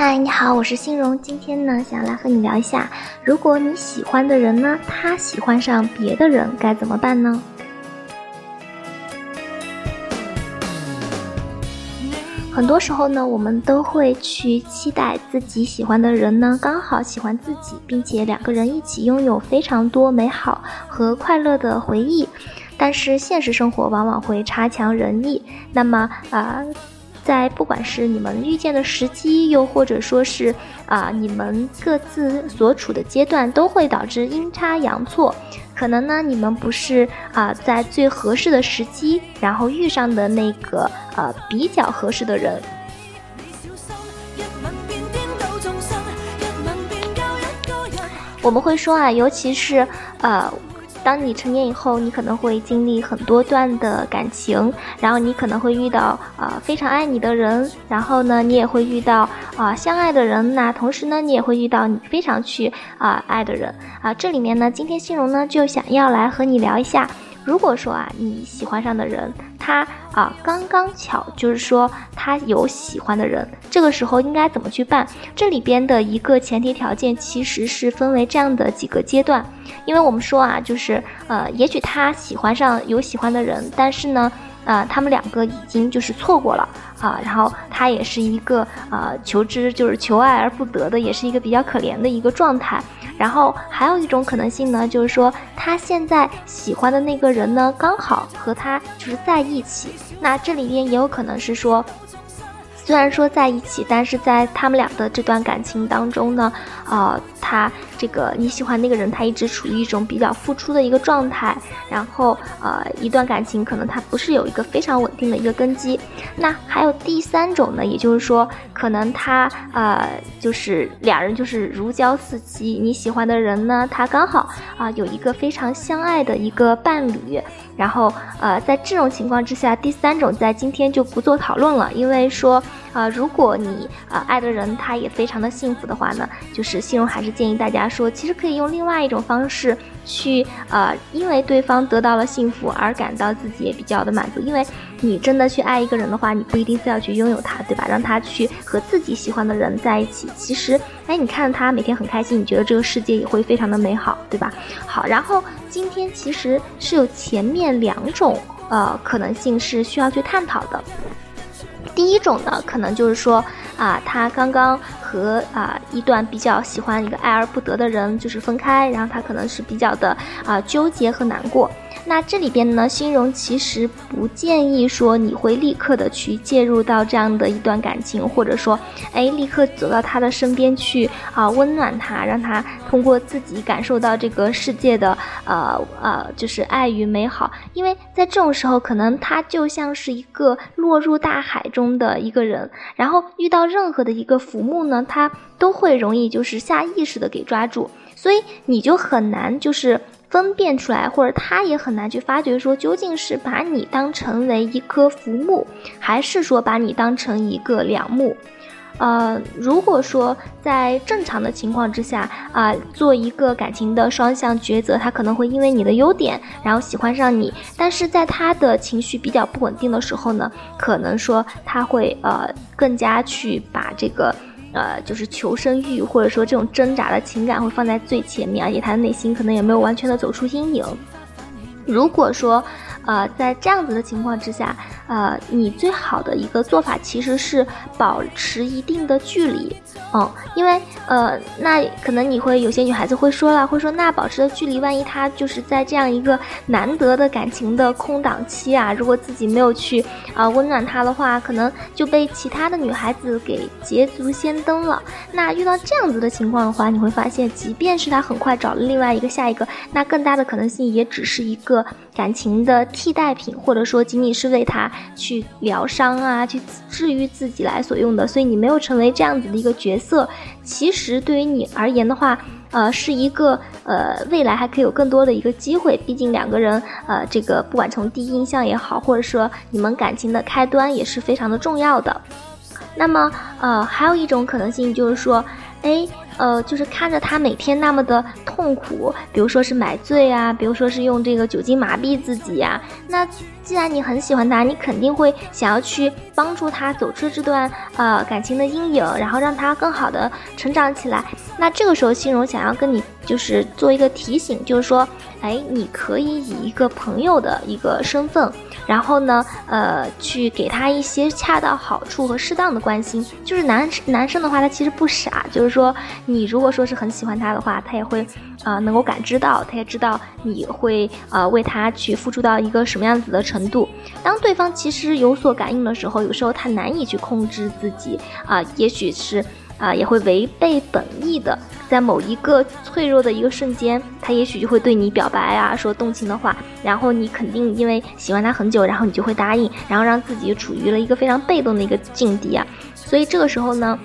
嗨，你好，我是欣荣。今天呢，想来和你聊一下，如果你喜欢的人呢，他喜欢上别的人，该怎么办呢？很多时候呢，我们都会去期待自己喜欢的人呢，刚好喜欢自己，并且两个人一起拥有非常多美好和快乐的回忆。但是现实生活往往会差强人意。那么啊。在不管是你们遇见的时机，又或者说是啊，你们各自所处的阶段，都会导致阴差阳错。可能呢，你们不是啊，在最合适的时机，然后遇上的那个呃比较合适的人。我们会说啊，尤其是呃。当你成年以后，你可能会经历很多段的感情，然后你可能会遇到啊非常爱你的人，然后呢，你也会遇到啊相爱的人，那同时呢，你也会遇到你非常去啊爱的人啊。这里面呢，今天心荣呢就想要来和你聊一下。如果说啊，你喜欢上的人，他啊刚刚巧，就是说他有喜欢的人，这个时候应该怎么去办？这里边的一个前提条件其实是分为这样的几个阶段，因为我们说啊，就是呃，也许他喜欢上有喜欢的人，但是呢。啊，他们两个已经就是错过了啊，然后他也是一个啊求知就是求爱而不得的，也是一个比较可怜的一个状态。然后还有一种可能性呢，就是说他现在喜欢的那个人呢，刚好和他就是在一起。那这里边也有可能是说。虽然说在一起，但是在他们俩的这段感情当中呢，啊，他这个你喜欢那个人，他一直处于一种比较付出的一个状态，然后呃，一段感情可能他不是有一个非常稳定的一个根基。那还有第三种呢，也就是说，可能他呃，就是两人就是如胶似漆，你喜欢的人呢，他刚好啊有一个非常相爱的一个伴侣。然后，呃，在这种情况之下，第三种在今天就不做讨论了，因为说，啊，如果你呃爱的人他也非常的幸福的话呢，就是信荣还是建议大家说，其实可以用另外一种方式。去呃，因为对方得到了幸福而感到自己也比较的满足。因为你真的去爱一个人的话，你不一定非要去拥有他，对吧？让他去和自己喜欢的人在一起。其实，哎，你看他每天很开心，你觉得这个世界也会非常的美好，对吧？好，然后今天其实是有前面两种呃可能性是需要去探讨的。第一种呢，可能就是说。啊，他刚刚和啊一段比较喜欢一个爱而不得的人就是分开，然后他可能是比较的啊纠结和难过。那这里边呢，心荣其实不建议说你会立刻的去介入到这样的一段感情，或者说，哎，立刻走到他的身边去啊，温暖他，让他通过自己感受到这个世界的呃呃，就是爱与美好。因为在这种时候，可能他就像是一个落入大海中的一个人，然后遇到任何的一个浮木呢，它都会容易就是下意识的给抓住，所以你就很难就是。分辨出来，或者他也很难去发觉，说究竟是把你当成为一颗浮木，还是说把你当成一个良木。呃，如果说在正常的情况之下，啊，做一个感情的双向抉择，他可能会因为你的优点，然后喜欢上你，但是在他的情绪比较不稳定的时候呢，可能说他会呃更加去把这个。呃，就是求生欲，或者说这种挣扎的情感会放在最前面，而且他的内心可能也没有完全的走出阴影。如果说，呃，在这样子的情况之下，呃，你最好的一个做法其实是保持一定的距离。嗯，因为呃，那可能你会有些女孩子会说了，会说那保持的距离，万一他就是在这样一个难得的感情的空档期啊，如果自己没有去啊温暖他的话，可能就被其他的女孩子给捷足先登了。那遇到这样子的情况的话，你会发现，即便是他很快找了另外一个下一个，那更大的可能性也只是一个感情的替代品，或者说仅仅是为他去疗伤啊，去治愈自己来所用的。所以你没有成为这样子的一个角。色其实对于你而言的话，呃，是一个呃未来还可以有更多的一个机会。毕竟两个人，呃，这个不管从第一印象也好，或者说你们感情的开端也是非常的重要的。那么，呃，还有一种可能性就是说，哎。呃，就是看着他每天那么的痛苦，比如说是买醉啊，比如说是用这个酒精麻痹自己呀，那既然你很喜欢他，你肯定会想要去帮助他走出这段呃感情的阴影，然后让他更好的成长起来。那这个时候，心荣想要跟你就是做一个提醒，就是说，哎，你可以以一个朋友的一个身份，然后呢，呃，去给他一些恰到好处和适当的关心。就是男男生的话，他其实不傻，就是说，你如果说是很喜欢他的话，他也会啊能够感知到，他也知道你会啊为他去付出到一个什么样子的程程度。当对方其实有所感应的时候，有时候他难以去控制自己啊，也许是。啊，也会违背本意的，在某一个脆弱的一个瞬间，他也许就会对你表白啊，说动情的话，然后你肯定因为喜欢他很久，然后你就会答应，然后让自己处于了一个非常被动的一个境地啊。所以这个时候呢，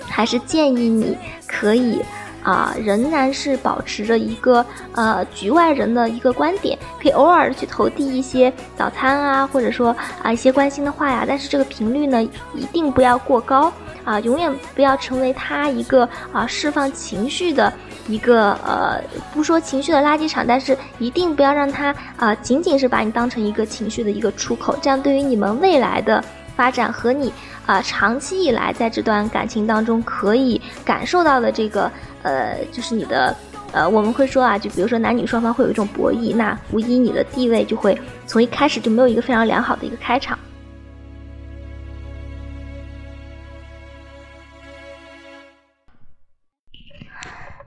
还是建议你可以啊，仍然是保持着一个呃局外人的一个观点，可以偶尔去投递一些早餐啊，或者说啊一些关心的话呀，但是这个频率呢，一定不要过高。啊，永远不要成为他一个啊释放情绪的一个呃，不说情绪的垃圾场，但是一定不要让他啊仅仅是把你当成一个情绪的一个出口，这样对于你们未来的发展和你啊长期以来在这段感情当中可以感受到的这个呃，就是你的呃，我们会说啊，就比如说男女双方会有一种博弈，那无疑你的地位就会从一开始就没有一个非常良好的一个开场。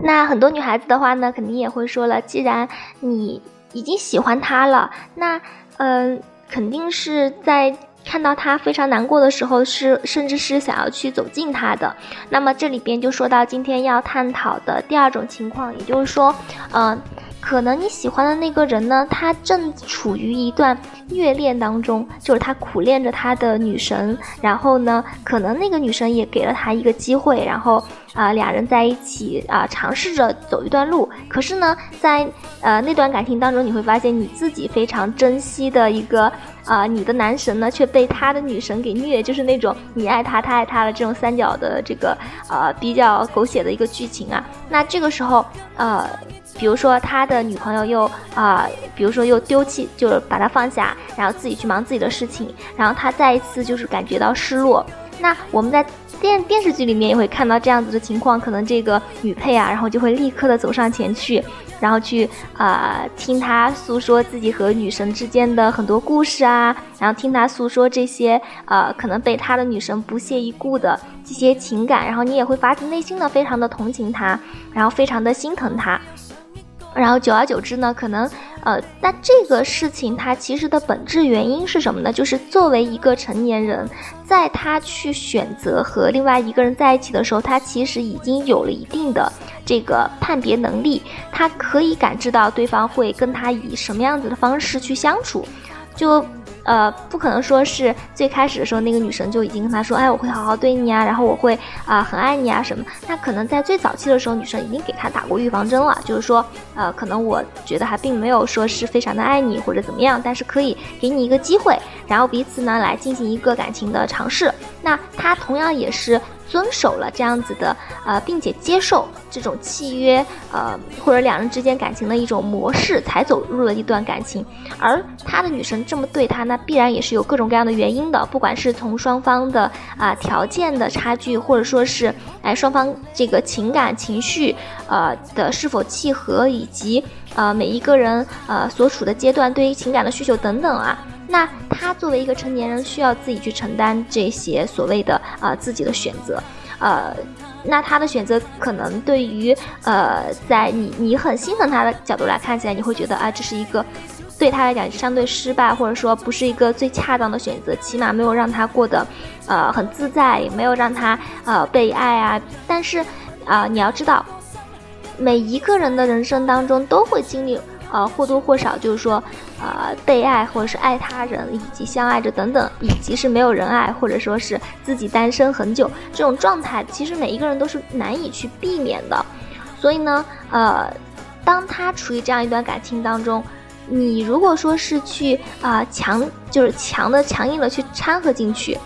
那很多女孩子的话呢，肯定也会说了，既然你已经喜欢他了，那嗯，肯定是在看到他非常难过的时候，是甚至是想要去走近他的。那么这里边就说到今天要探讨的第二种情况，也就是说，嗯，可能你喜欢的那个人呢，他正处于一段虐恋当中，就是他苦恋着他的女神，然后呢，可能那个女神也给了他一个机会，然后。啊，俩人在一起啊，尝试着走一段路。可是呢，在呃那段感情当中，你会发现你自己非常珍惜的一个啊，你的男神呢却被他的女神给虐，就是那种你爱他，他爱他的这种三角的这个呃比较狗血的一个剧情啊。那这个时候呃，比如说他的女朋友又啊，比如说又丢弃，就是把他放下，然后自己去忙自己的事情，然后他再一次就是感觉到失落。那我们在电电视剧里面也会看到这样子的情况，可能这个女配啊，然后就会立刻的走上前去，然后去啊听他诉说自己和女神之间的很多故事啊，然后听他诉说这些呃可能被他的女神不屑一顾的这些情感，然后你也会发自内心的非常的同情他，然后非常的心疼他。然后久而久之呢，可能，呃，那这个事情它其实的本质原因是什么呢？就是作为一个成年人，在他去选择和另外一个人在一起的时候，他其实已经有了一定的这个判别能力，他可以感知到对方会跟他以什么样子的方式去相处，就。呃，不可能说是最开始的时候那个女生就已经跟他说，哎，我会好好对你啊，然后我会啊很爱你啊什么。那可能在最早期的时候，女生已经给他打过预防针了，就是说，呃，可能我觉得还并没有说是非常的爱你或者怎么样，但是可以给你一个机会，然后彼此呢来进行一个感情的尝试。那他同样也是。遵守了这样子的，呃，并且接受这种契约，呃，或者两人之间感情的一种模式，才走入了一段感情。而他的女神这么对他，那必然也是有各种各样的原因的，不管是从双方的啊条件的差距，或者说是哎双方这个情感情绪呃的是否契合，以及呃每一个人呃所处的阶段对于情感的需求等等啊。那他作为一个成年人，需要自己去承担这些所谓的啊自己的选择，呃，那他的选择可能对于呃在你你很心疼他的角度来看起来，你会觉得啊这是一个对他来讲相对失败，或者说不是一个最恰当的选择，起码没有让他过得呃很自在，也没有让他呃被爱啊。但是啊你要知道，每一个人的人生当中都会经历。呃，或多或少就是说，呃，被爱或者是爱他人，以及相爱着等等，以及是没有人爱，或者说是自己单身很久这种状态，其实每一个人都是难以去避免的。所以呢，呃，当他处于这样一段感情当中，你如果说是去啊强，就是强的强硬的去掺和进去，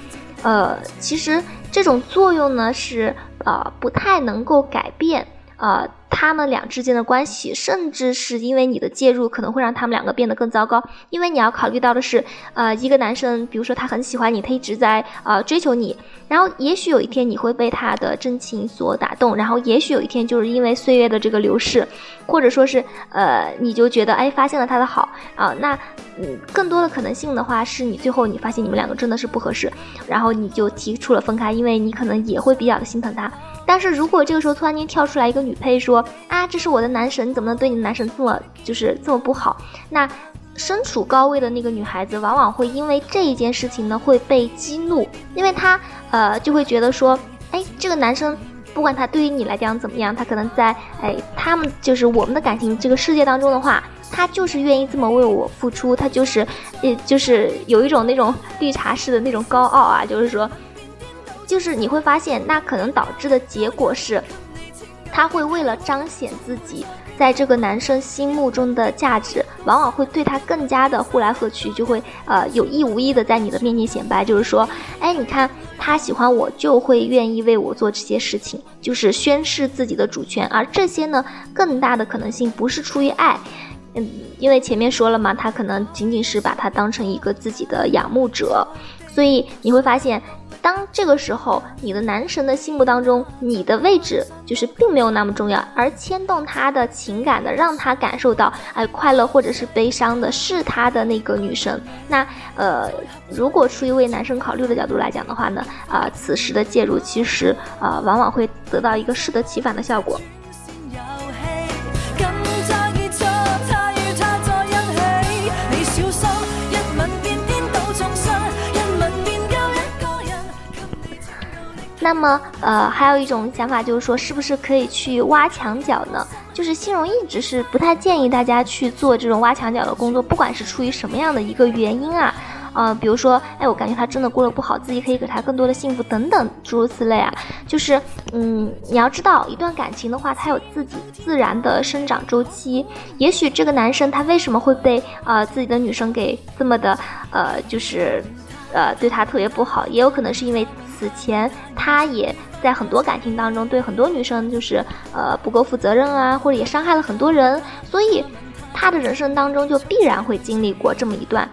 呃，其实这种作用呢是呃不太能够改变。呃，他们俩之间的关系，甚至是因为你的介入，可能会让他们两个变得更糟糕。因为你要考虑到的是，呃，一个男生，比如说他很喜欢你，他一直在呃追求你，然后也许有一天你会被他的真情所打动，然后也许有一天就是因为岁月的这个流逝，或者说是呃，你就觉得哎发现了他的好啊，那嗯，更多的可能性的话，是你最后你发现你们两个真的是不合适，然后你就提出了分开，因为你可能也会比较的心疼他。但是如果这个时候突然间跳出来一个女配说啊，这是我的男神，你怎么能对你的男神这么就是这么不好？那身处高位的那个女孩子往往会因为这一件事情呢会被激怒，因为她呃就会觉得说，哎，这个男生不管他对于你来讲怎么样，他可能在哎他们就是我们的感情这个世界当中的话，他就是愿意这么为我付出，他就是呃就是有一种那种绿茶式的那种高傲啊，就是说。就是你会发现，那可能导致的结果是，他会为了彰显自己在这个男生心目中的价值，往往会对他更加的呼来喝去，就会呃有意无意的在你的面前显摆，就是说，哎，你看他喜欢我，就会愿意为我做这些事情，就是宣示自己的主权。而这些呢，更大的可能性不是出于爱，嗯，因为前面说了嘛，他可能仅仅是把他当成一个自己的仰慕者，所以你会发现。当这个时候，你的男神的心目当中，你的位置就是并没有那么重要，而牵动他的情感的，让他感受到哎快乐或者是悲伤的，是他的那个女神。那呃，如果出于为男生考虑的角度来讲的话呢，啊，此时的介入其实啊，往往会得到一个适得其反的效果。那么，呃，还有一种想法就是说，是不是可以去挖墙脚呢？就是心荣一直是不太建议大家去做这种挖墙脚的工作，不管是出于什么样的一个原因啊，呃，比如说，哎，我感觉他真的过得不好，自己可以给他更多的幸福等等，诸如此类啊。就是，嗯，你要知道，一段感情的话，它有自己自然的生长周期。也许这个男生他为什么会被呃自己的女生给这么的，呃，就是，呃，对他特别不好，也有可能是因为。此前，他也在很多感情当中对很多女生就是呃不够负责任啊，或者也伤害了很多人，所以他的人生当中就必然会经历过这么一段。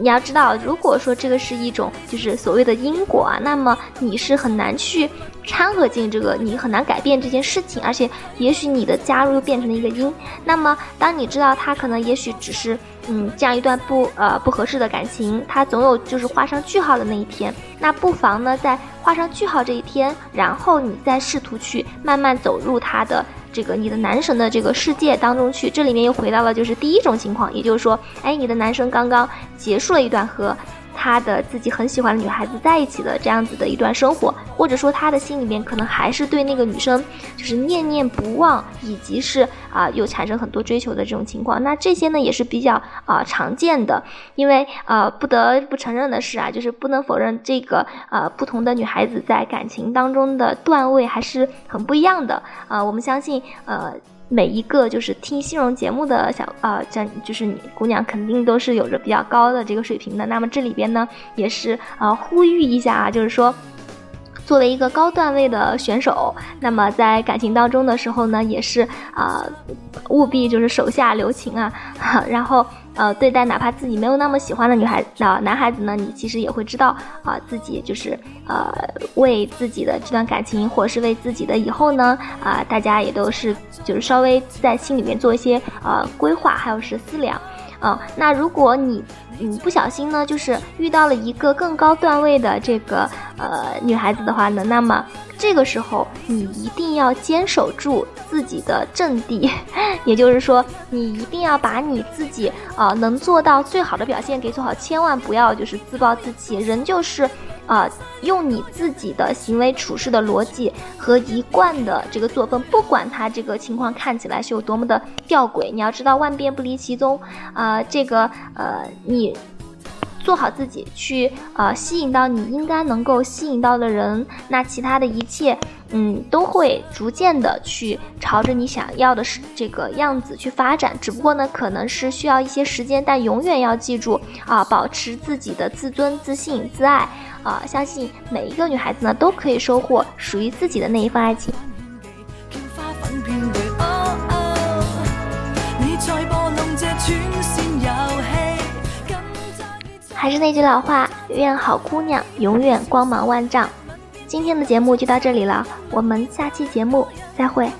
你要知道，如果说这个是一种就是所谓的因果啊，那么你是很难去掺和进这个，你很难改变这件事情，而且也许你的加入又变成了一个因。那么当你知道他可能也许只是。嗯，这样一段不呃不合适的感情，它总有就是画上句号的那一天。那不妨呢，在画上句号这一天，然后你再试图去慢慢走入他的这个你的男神的这个世界当中去。这里面又回到了就是第一种情况，也就是说，哎，你的男神刚刚结束了一段和。他的自己很喜欢的女孩子在一起的这样子的一段生活，或者说他的心里面可能还是对那个女生就是念念不忘，以及是啊有产生很多追求的这种情况。那这些呢也是比较啊常见的，因为呃不得不承认的是啊，就是不能否认这个呃不同的女孩子在感情当中的段位还是很不一样的啊。我们相信呃。每一个就是听新荣节目的小啊，这就是你姑娘肯定都是有着比较高的这个水平的。那么这里边呢，也是呃呼吁一下啊，就是说。作为一个高段位的选手，那么在感情当中的时候呢，也是啊，务必就是手下留情啊，然后呃，对待哪怕自己没有那么喜欢的女孩啊男孩子呢，你其实也会知道啊，自己就是呃，为自己的这段感情，或是为自己的以后呢啊，大家也都是就是稍微在心里面做一些呃规划，还有是思量。啊，那如果你你不小心呢，就是遇到了一个更高段位的这个呃女孩子的话呢，那么这个时候你一定要坚守住自己的阵地，也就是说，你一定要把你自己啊能做到最好的表现给做好，千万不要就是自暴自弃，人就是。啊，用你自己的行为处事的逻辑和一贯的这个作风，不管他这个情况看起来是有多么的吊诡，你要知道万变不离其宗。啊，这个呃，你做好自己，去呃吸引到你应该能够吸引到的人，那其他的一切。嗯都会逐渐的去朝着你想要的是这个样子去发展。只不过呢可能是需要一些时间但永远要记住啊保持自己的自尊自信自爱啊相信每一个女孩子呢都可以收获属于自己的那一份爱情。还是那句老话愿好姑娘永远光芒万丈。今天的节目就到这里了，我们下期节目再会。